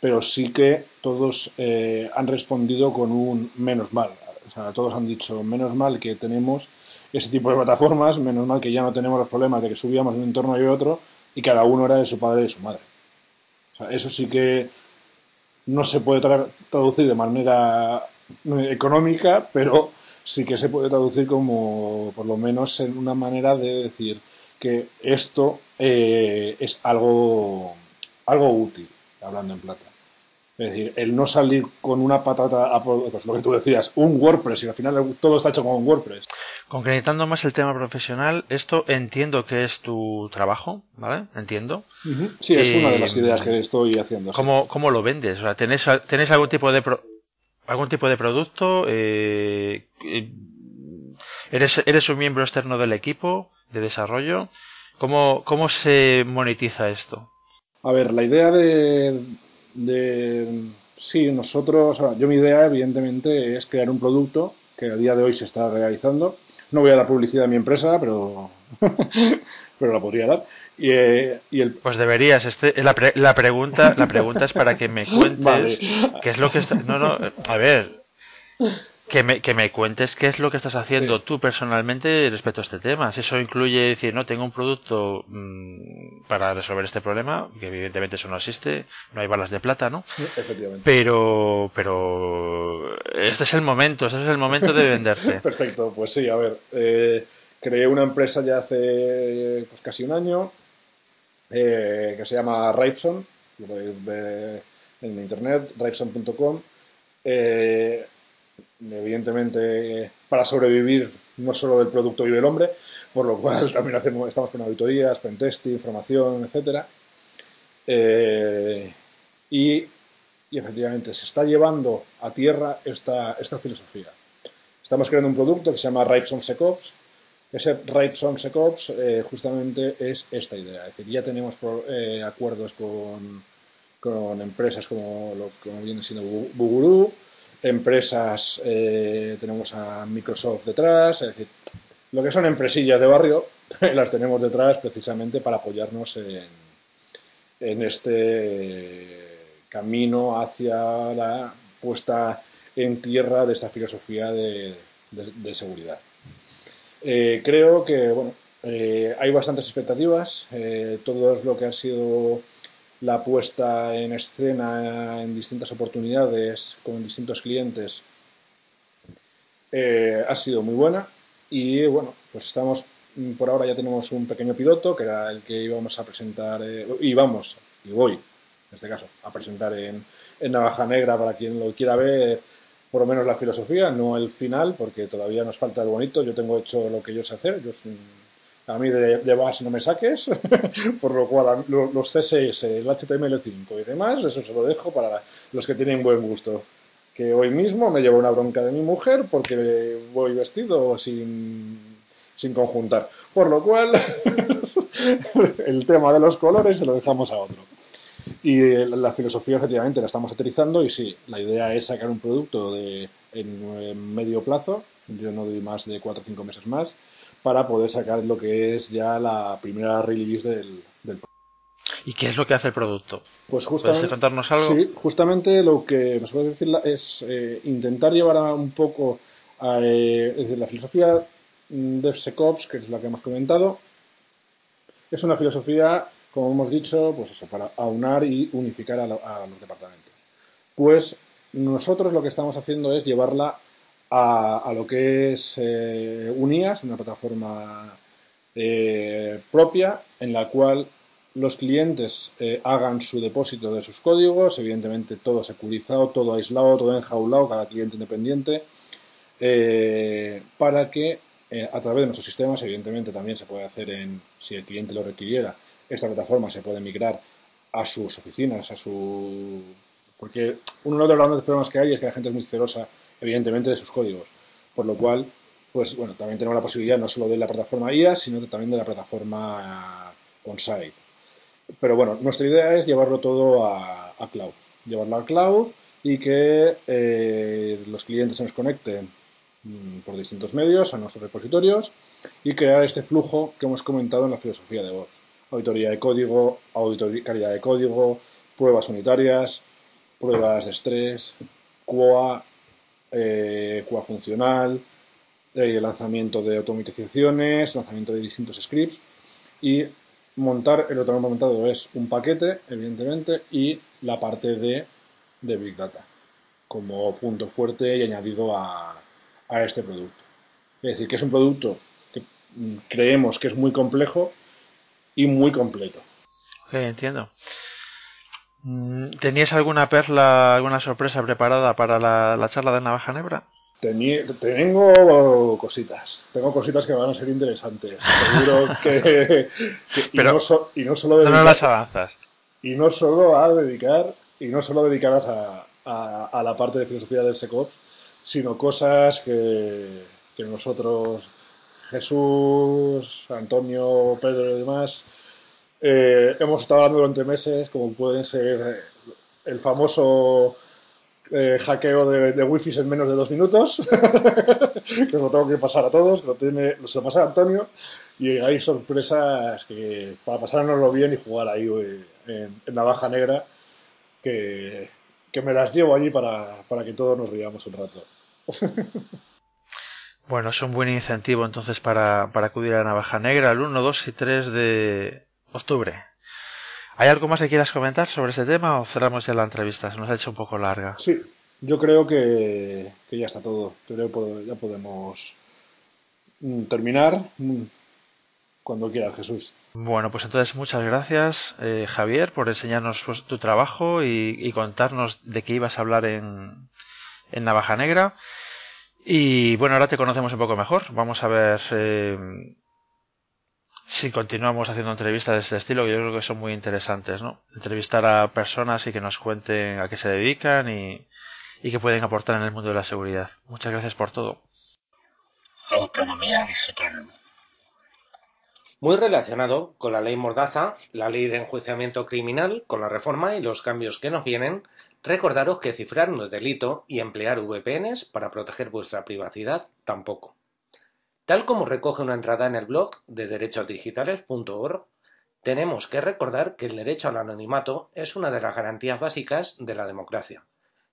pero sí que todos eh, han respondido con un menos mal. O sea, todos han dicho menos mal que tenemos ese tipo de plataformas, menos mal que ya no tenemos los problemas de que subíamos de un entorno y otro y cada uno era de su padre y de su madre. O sea, eso sí que no se puede traducir de manera eh, económica, pero sí que se puede traducir como, por lo menos, en una manera de decir que esto eh, es algo, algo útil, hablando en plata. Es decir, el no salir con una patata, pues lo que tú decías, un WordPress, y al final todo está hecho con un WordPress. Concretando más el tema profesional, esto entiendo que es tu trabajo, ¿vale? Entiendo. Sí, es una de las ideas que estoy haciendo. ¿Cómo, ¿Cómo, lo vendes? O sea, ¿tenés, ¿tenés algún tipo de algún tipo de producto? Eh, eh, ¿eres, ¿Eres un miembro externo del equipo de desarrollo? ¿Cómo, cómo se monetiza esto? A ver, la idea de, de sí, nosotros, yo mi idea evidentemente es crear un producto que a día de hoy se está realizando. No voy a dar publicidad a mi empresa, pero, pero la podría dar. Y, eh, y el... Pues deberías. Este, la, la, pregunta, la pregunta es para que me cuentes qué es lo que está. No, no, a ver que me, que me cuentes qué es lo que estás haciendo tú personalmente respecto a este tema. Si eso incluye decir, no, tengo un producto mmm, para resolver este problema, que evidentemente eso no existe, no hay balas de plata, ¿no? Efectivamente. Pero, pero este es el momento, este es el momento de venderte. Perfecto, pues sí, a ver, eh, creé una empresa ya hace pues, casi un año eh, que se llama Ripeson, en internet, ripeson.com. Eh, evidentemente para sobrevivir no solo del producto vive el hombre, por lo cual también hacemos, estamos con auditorías, pentesting, información, etcétera. Eh, y, y, efectivamente se está llevando a tierra esta, esta filosofía. Estamos creando un producto que se llama Ripeson SecOps. Ese Ripeson SecOps eh, justamente es esta idea. Es decir, ya tenemos eh, acuerdos con, con, empresas como, los, como viene siendo Buguru, empresas, eh, tenemos a Microsoft detrás, es decir, lo que son empresillas de barrio, las tenemos detrás precisamente para apoyarnos en, en este camino hacia la puesta en tierra de esta filosofía de, seguridad. Eh, creo que bueno, eh, hay bastantes expectativas. todo lo que ha sido la puesta en escena en distintas oportunidades con distintos clientes eh, ha sido muy buena y bueno, pues estamos, por ahora ya tenemos un pequeño piloto que era el que íbamos a presentar, eh, y vamos, y voy, en este caso, a presentar en, en Navaja Negra para quien lo quiera ver por lo menos la filosofía, no el final, porque todavía nos falta el bonito. Yo tengo hecho lo que yo sé hacer. Yo a mí de, de base no me saques, por lo cual los CSS, el HTML5 y demás, eso se lo dejo para los que tienen buen gusto. Que hoy mismo me llevo una bronca de mi mujer porque voy vestido sin, sin conjuntar. Por lo cual, el tema de los colores se lo dejamos a otro. Y la filosofía, efectivamente, la estamos utilizando y sí, la idea es sacar un producto de, en medio plazo, yo no doy más de 4 o 5 meses más, para poder sacar lo que es ya la primera release del, del ¿Y qué es lo que hace el producto? Pues justamente, ¿Puedes contarnos algo? Sí, justamente lo que nos puede decir es eh, intentar llevar a un poco a, eh, es decir, la filosofía DevSecOps, que es la que hemos comentado, es una filosofía, como hemos dicho, pues eso, para aunar y unificar a, los departamentos. Pues nosotros lo que estamos haciendo es llevarla a, lo que es eh, UNIAS, una plataforma eh, propia en la cual los clientes eh, hagan su depósito de sus códigos, evidentemente todo securizado, todo aislado, todo enjaulado, cada cliente independiente, para que a través de nuestros sistemas, evidentemente también se puede hacer en, si el cliente lo requiriera, esta plataforma se puede migrar a sus oficinas, a su... Porque uno de los grandes problemas que hay es que la gente es muy celosa, evidentemente, de sus códigos. Por lo cual, pues bueno, también tenemos la posibilidad no solo de la plataforma IA, sino también de la plataforma on-site. Pero bueno, nuestra idea es llevarlo todo a, cloud. Llevarlo a cloud y que eh, los clientes se nos conecten Mm, por distintos medios a nuestros repositorios y crear este flujo que hemos comentado en la filosofía de voz. Auditoría de código, auditoría, calidad de código, pruebas unitarias, pruebas de estrés, QA, eh, QA funcional, eh, lanzamiento de automatizaciones, lanzamiento de distintos scripts y montar, el otro montado es un paquete, evidentemente, y la parte de, de Big Data como punto fuerte y añadido a, a este producto. Es decir, que es un producto que creemos que es muy complejo y muy completo. entiendo. Mm, ¿Tenías alguna perla, alguna sorpresa preparada para la, charla de Navaja Nebra? tengo cositas, tengo cositas que van a ser interesantes. Seguro que, y, no solo dedicar, las avanzas. Y no solo a dedicar y no solo dedicadas a, a la parte de filosofía del SecOps, sino cosas que, nosotros, Jesús, Antonio, Pedro y demás, eh, hemos estado hablando durante meses, como pueden ser eh, el famoso eh, hackeo de, de wifi en menos de dos minutos, que os lo tengo que pasar a todos, que lo, tiene, lo pasa a Antonio, y hay sorpresas que para pasárnoslo bien y jugar ahí en, en la baja negra, que, que me las llevo allí para, para que todos nos riamos un rato. Bueno, es un buen incentivo entonces para, acudir a Navaja Negra el 1, 2 y 3 de octubre. ¿Hay algo más que quieras comentar sobre ese tema o cerramos ya la entrevista? Se nos ha hecho un poco larga. Sí, yo creo que, ya está todo. Creo que ya podemos mm, terminar mm, cuando quiera Jesús. Bueno, pues entonces muchas gracias eh, Javier por enseñarnos pues, tu trabajo y, contarnos de qué ibas a hablar en, en Navaja Negra. Y bueno, ahora te conocemos un poco mejor. Vamos a ver eh, si continuamos haciendo entrevistas de este estilo, que yo creo que son muy interesantes, ¿no? Entrevistar a personas y que nos cuenten a qué se dedican y, y qué pueden aportar en el mundo de la seguridad. Muchas gracias por todo. Autonomía digital. Muy relacionado con la ley Mordaza, la ley de enjuiciamiento criminal, con la reforma y los cambios que nos vienen, recordaros que cifrar no es delito y emplear VPNs para proteger vuestra privacidad tampoco. Tal como recoge una entrada en el blog de derechosdigitales.org, tenemos que recordar que el derecho al anonimato es una de las garantías básicas de la democracia.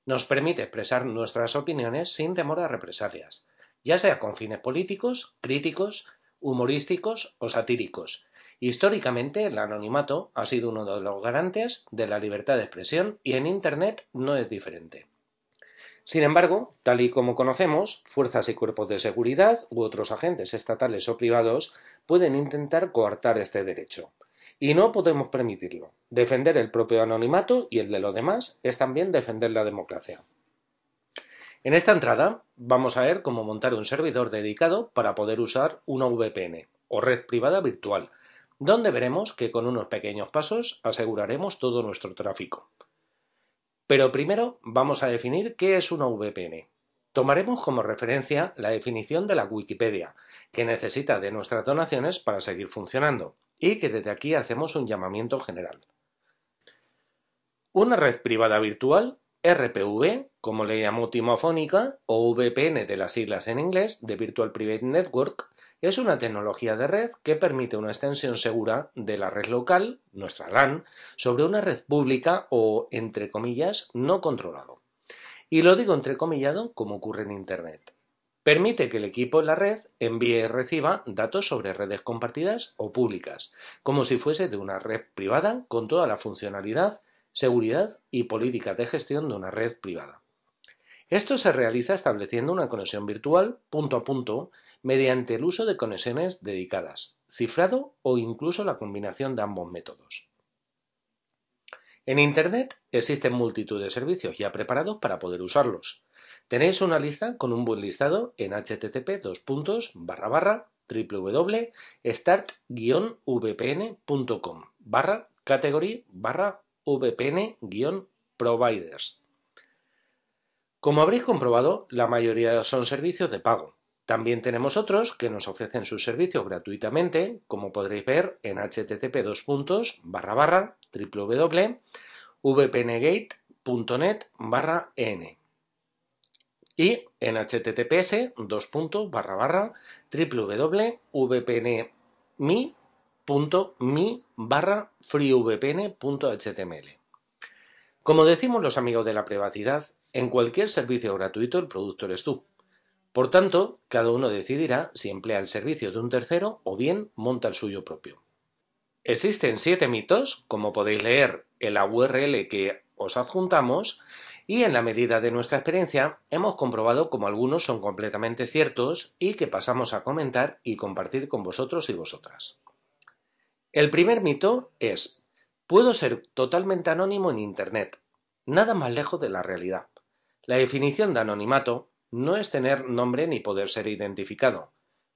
Nos permite expresar nuestras opiniones sin temor a represalias, ya sea con fines políticos, críticos, humorísticos o satíricos. Históricamente, el anonimato ha sido uno de los garantes de la libertad de expresión y en Internet no es diferente. Sin embargo, tal y como conocemos, fuerzas y cuerpos de seguridad u otros agentes estatales o privados pueden intentar coartar este derecho. Y no podemos permitirlo. Defender el propio anonimato y el de los demás es también defender la democracia. En esta entrada vamos a ver cómo montar un servidor dedicado para poder usar una VPN o red privada virtual, donde veremos que con unos pequeños pasos aseguraremos todo nuestro tráfico. Pero primero vamos a definir qué es una VPN. Tomaremos como referencia la definición de la Wikipedia, que necesita de nuestras donaciones para seguir funcionando, y que desde aquí hacemos un llamamiento general. Una red privada virtual RPV, como le llamó Timofónica, o VPN de las siglas en inglés, de Virtual Private Network, Es una tecnología de red que permite una extensión segura de la red local, nuestra LAN, sobre una red pública o, entre comillas, no controlado. Y lo digo entrecomillado como ocurre en Internet. Permite que el equipo en la red envíe y reciba datos sobre redes compartidas o públicas, como si fuese de una red privada con toda la funcionalidad, seguridad y política de gestión de una red privada. Esto se realiza estableciendo una conexión virtual punto a punto mediante el uso de conexiones dedicadas, cifrado o incluso la combinación de ambos métodos. En Internet existen multitud de servicios ya preparados para poder usarlos. Tenéis una lista con un buen listado en http www.start-vpn.com barra category barra vpn-providers. Como habréis comprobado, la mayoría son servicios de pago, también tenemos otros que nos ofrecen sus servicios gratuitamente, como podréis ver en http www.vpngate.net n y en https www.vpnmi.mi freevpn.html. Como decimos los amigos de la privacidad, en cualquier servicio gratuito el producto eres tú. Por tanto, cada uno decidirá si emplea el servicio de un tercero o bien monta el suyo propio. Existen siete mitos, como podéis leer en la URL que os adjuntamos, y en la medida de nuestra experiencia hemos comprobado como algunos son completamente ciertos y que pasamos a comentar y compartir con vosotros y vosotras. El primer mito es, puedo ser totalmente anónimo en Internet, nada más lejos de la realidad. La definición de anonimato no es tener nombre ni poder ser identificado.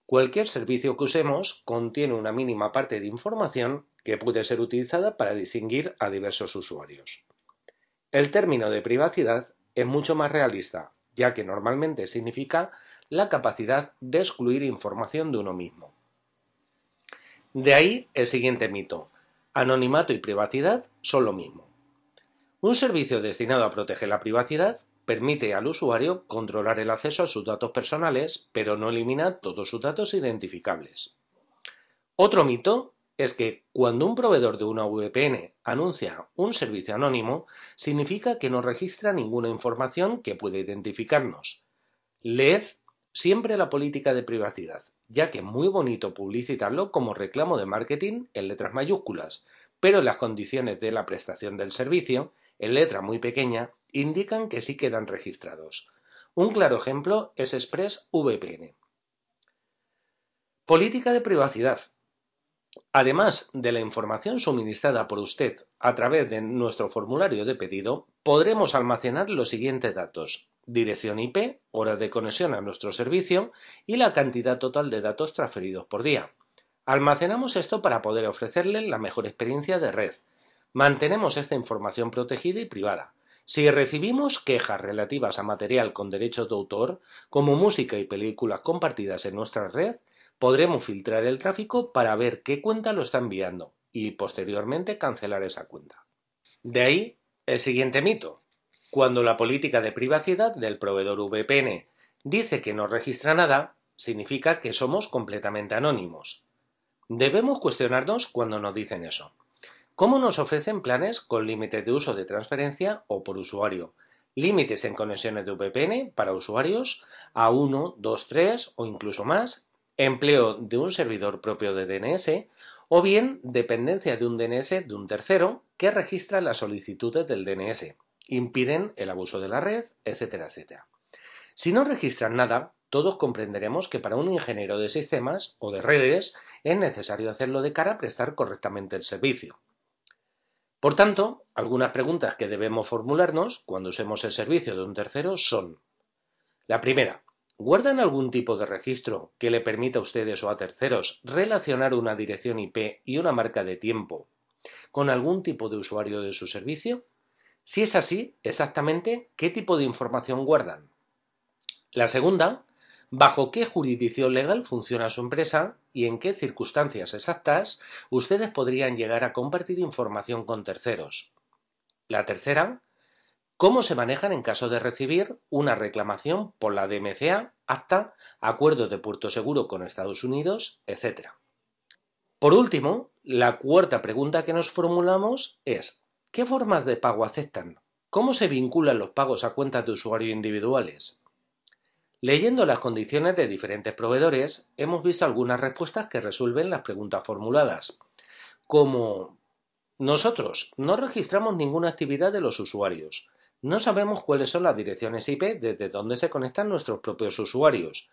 Cualquier servicio que usemos contiene una mínima parte de información que puede ser utilizada para distinguir a diversos usuarios. El término de privacidad es mucho más realista, ya que normalmente significa la capacidad de excluir información de uno mismo. De ahí el siguiente mito. Anonimato y privacidad son lo mismo. Un servicio destinado a proteger la privacidad permite al usuario controlar el acceso a sus datos personales, pero no elimina todos sus datos identificables. Otro mito es que cuando un proveedor de una VPN anuncia un servicio anónimo, significa que no registra ninguna información que pueda identificarnos. Leed siempre la política de privacidad, ya que es muy bonito publicitarlo como reclamo de marketing en letras mayúsculas, pero las condiciones de la prestación del servicio, en letra muy pequeña, indican que sí quedan registrados. Un claro ejemplo es ExpressVPN. Política de privacidad. Además de la información suministrada por usted a través de nuestro formulario de pedido, podremos almacenar los siguientes datos. Dirección IP, hora de conexión a nuestro servicio y la cantidad total de datos transferidos por día. Almacenamos esto para poder ofrecerle la mejor experiencia de red. Mantenemos esta información protegida y privada. Si recibimos quejas relativas a material con derechos de autor, como música y películas compartidas en nuestra red, podremos filtrar el tráfico para ver qué cuenta lo está enviando y posteriormente cancelar esa cuenta. De ahí el siguiente mito. Cuando la política de privacidad del proveedor VPN dice que no registra nada, significa que somos completamente anónimos. Debemos cuestionarnos cuando nos dicen eso. ¿Cómo nos ofrecen planes con límites de uso de transferencia o por usuario, límites en conexiones de VPN para usuarios a 1, 2, 3 o incluso más, empleo de un servidor propio de DNS o bien dependencia de un DNS de un tercero que registra las solicitudes del DNS, impiden el abuso de la red, etcétera, etcétera. Si no registran nada, todos comprenderemos que para un ingeniero de sistemas o de redes es necesario hacerlo de cara a prestar correctamente el servicio. Por tanto, algunas preguntas que debemos formularnos cuando usemos el servicio de un tercero son la primera, ¿guardan algún tipo de registro que le permita a ustedes o a terceros relacionar una dirección IP y una marca de tiempo con algún tipo de usuario de su servicio? Si es así, exactamente, ¿qué tipo de información guardan? La segunda, bajo qué jurisdicción legal funciona su empresa y en qué circunstancias exactas ustedes podrían llegar a compartir información con terceros. La tercera, cómo se manejan en caso de recibir una reclamación por la DMCA, ACTA, acuerdo de puerto seguro con Estados Unidos, etc. Por último, la cuarta pregunta que nos formulamos es ¿qué formas de pago aceptan? ¿Cómo se vinculan los pagos a cuentas de usuario individuales? Leyendo las condiciones de diferentes proveedores, hemos visto algunas respuestas que resuelven las preguntas formuladas, como nosotros no registramos ninguna actividad de los usuarios, no sabemos cuáles son las direcciones IP desde donde se conectan nuestros propios usuarios.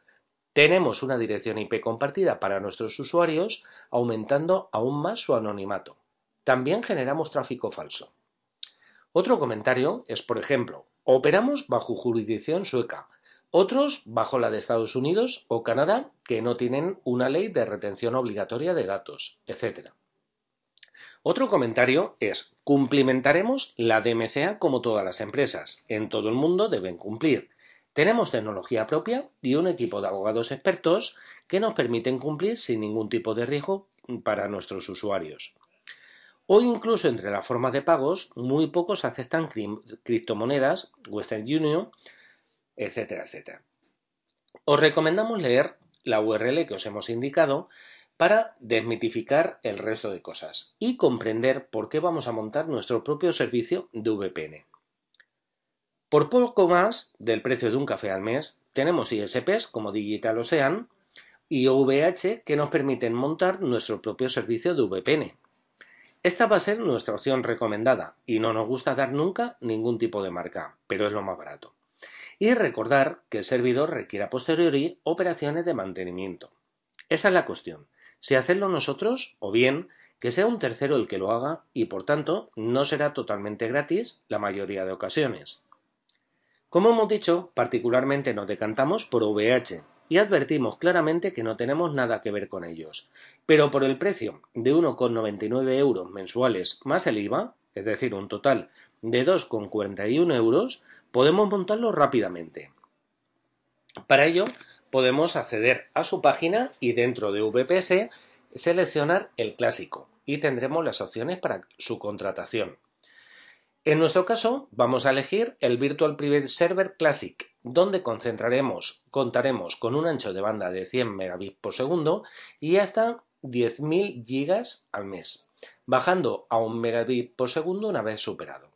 Tenemos una dirección IP compartida para nuestros usuarios, aumentando aún más su anonimato. También generamos tráfico falso. Otro comentario es, por ejemplo, operamos bajo jurisdicción sueca, otros bajo la de Estados Unidos o Canadá, que no tienen una ley de retención obligatoria de datos, etc. Otro comentario es, cumplimentaremos la DMCA como todas las empresas. En todo el mundo deben cumplir. Tenemos tecnología propia y un equipo de abogados expertos que nos permiten cumplir sin ningún tipo de riesgo para nuestros usuarios. O incluso entre las formas de pagos, muy pocos aceptan criptomonedas, Western Union, etcétera, etcétera. Os recomendamos leer la URL que os hemos indicado para desmitificar el resto de cosas y comprender por qué vamos a montar nuestro propio servicio de VPN. Por poco más del precio de un café al mes, tenemos ISPs como Digital Ocean y OVH que nos permiten montar nuestro propio servicio de VPN. Esta va a ser nuestra opción recomendada y no nos gusta dar nunca ningún tipo de marca, pero es lo más barato. Y recordar que el servidor requiere a posteriori operaciones de mantenimiento. Esa es la cuestión si hacerlo nosotros o bien que sea un tercero el que lo haga y por tanto no será totalmente gratis la mayoría de ocasiones. Como hemos dicho, particularmente nos decantamos por VH y advertimos claramente que no tenemos nada que ver con ellos, pero por el precio de 1,99 euros mensuales más el IVA, es decir, un total de 2,41 euros, podemos montarlo rápidamente. Para ello, podemos acceder a su página y dentro de VPS seleccionar el clásico y tendremos las opciones para su contratación. En nuestro caso, vamos a elegir el Virtual Private Server Classic, donde concentraremos, contaremos con un ancho de banda de 100 megabits por segundo y hasta 10.000 gigas al mes, bajando a un megabit por segundo una vez superado.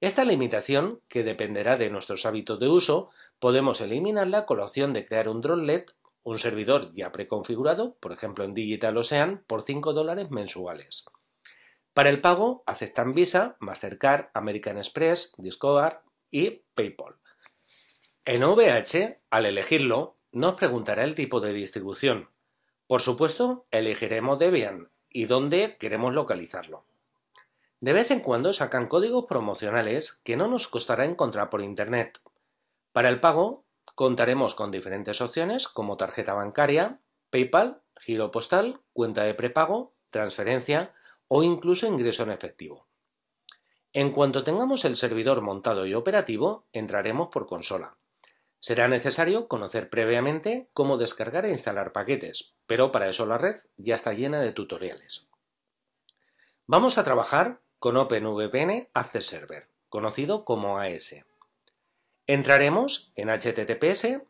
Esta limitación, que dependerá de nuestros hábitos de uso, Podemos eliminarla con la opción de crear un droplet, un servidor ya preconfigurado, por ejemplo en Digital Ocean, por 5 dólares mensuales. Para el pago aceptan Visa, Mastercard, American Express, Discover y PayPal. En OVH, al elegirlo, nos preguntará el tipo de distribución. Por supuesto, elegiremos Debian y dónde queremos localizarlo. De vez en cuando sacan códigos promocionales que no nos costará encontrar por Internet, para el pago contaremos con diferentes opciones como tarjeta bancaria, PayPal, giro postal, cuenta de prepago, transferencia o incluso ingreso en efectivo. En cuanto tengamos el servidor montado y operativo, entraremos por consola. Será necesario conocer previamente cómo descargar e instalar paquetes, pero para eso la red ya está llena de tutoriales. Vamos a trabajar con OpenVPN Access Server, conocido como AS. Entraremos en https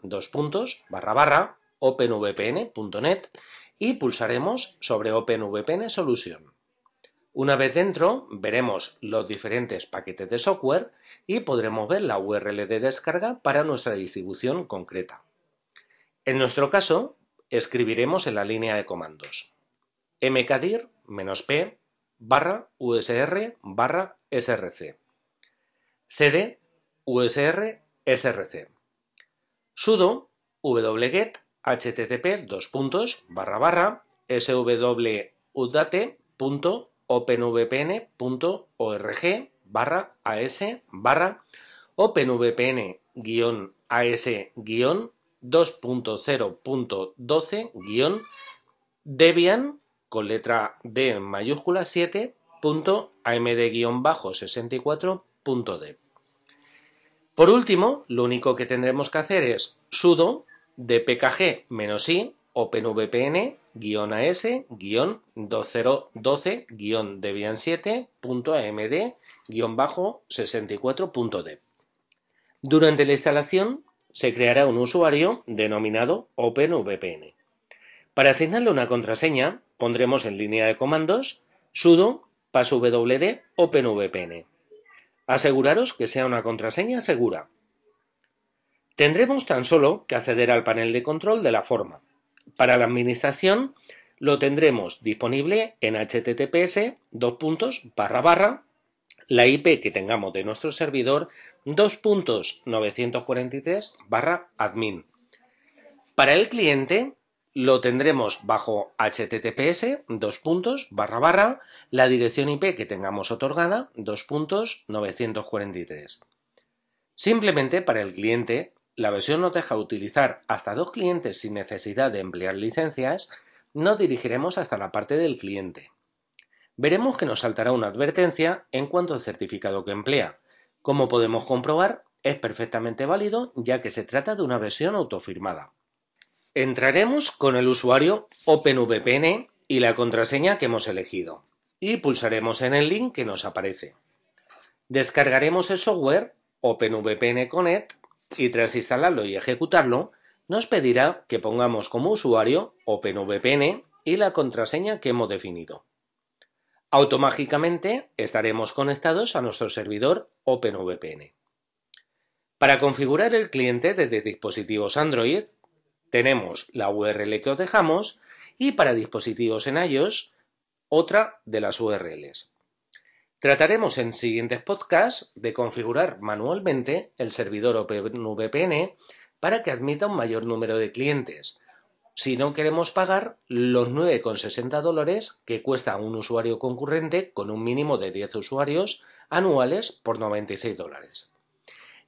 openvpn.net y pulsaremos sobre OpenVPN Solution. Una vez dentro, veremos los diferentes paquetes de software y podremos ver la URL de descarga para nuestra distribución concreta. En nuestro caso, escribiremos en la línea de comandos mkdir-p barra usr barra src cd usr src sudo wget http dos puntos barra barra swudate.openvpn.org barra as barra openvpn as 2.0.12 debian con letra D mayúscula 7 64dev por último, lo único que tendremos que hacer es sudo dpkg-i openvpn-as-2012-debian7.amd-64.dev. Durante la instalación se creará un usuario denominado OpenVPN. Para asignarle una contraseña pondremos en línea de comandos sudo passwd openvpn. Aseguraros que sea una contraseña segura. Tendremos tan solo que acceder al panel de control de la forma. Para la administración lo tendremos disponible en https dos puntos barra barra la IP que tengamos de nuestro servidor 2.943 barra admin. Para el cliente lo tendremos bajo https dos la dirección IP que tengamos otorgada 2.943. Simplemente para el cliente la versión nos deja utilizar hasta dos clientes sin necesidad de emplear licencias, nos dirigiremos hasta la parte del cliente. Veremos que nos saltará una advertencia en cuanto al certificado que emplea. Como podemos comprobar, es perfectamente válido ya que se trata de una versión autofirmada. Entraremos con el usuario OpenVPN y la contraseña que hemos elegido y pulsaremos en el link que nos aparece. Descargaremos el software OpenVPN Connect y tras instalarlo y ejecutarlo, nos pedirá que pongamos como usuario OpenVPN y la contraseña que hemos definido. Automáticamente estaremos conectados a nuestro servidor OpenVPN. Para configurar el cliente desde dispositivos Android, tenemos la URL que os dejamos y para dispositivos en iOS, otra de las URLs. Trataremos en siguientes podcasts de configurar manualmente el servidor OpenVPN para que admita un mayor número de clientes, si no queremos pagar los 9,60 dólares que cuesta un usuario concurrente con un mínimo de 10 usuarios anuales por 96 dólares.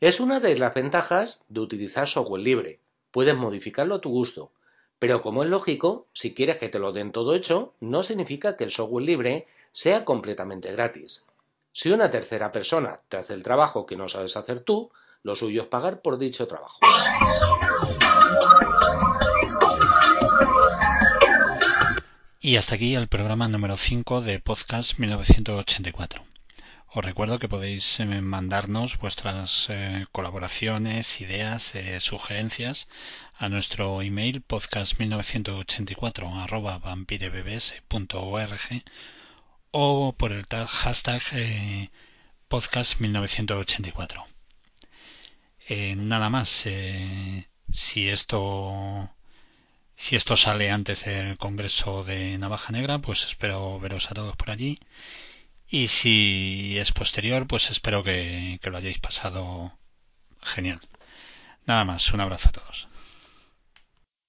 Es una de las ventajas de utilizar software libre. Puedes modificarlo a tu gusto, pero como es lógico, si quieres que te lo den todo hecho, no significa que el software libre sea completamente gratis. Si una tercera persona te hace el trabajo que no sabes hacer tú, lo suyo es pagar por dicho trabajo. Y hasta aquí el programa número 5 de Podcast 1984. Os recuerdo que podéis eh, mandarnos vuestras eh, colaboraciones, ideas, eh, sugerencias a nuestro email podcast1984 vampirebebs.org o por el hashtag podcast1984. nada más, si esto si esto sale antes del Congreso de Navaja Negra, pues espero veros a todos por allí y si es posterior, pues espero que, que lo hayáis pasado genial. Nada más, un abrazo a todos.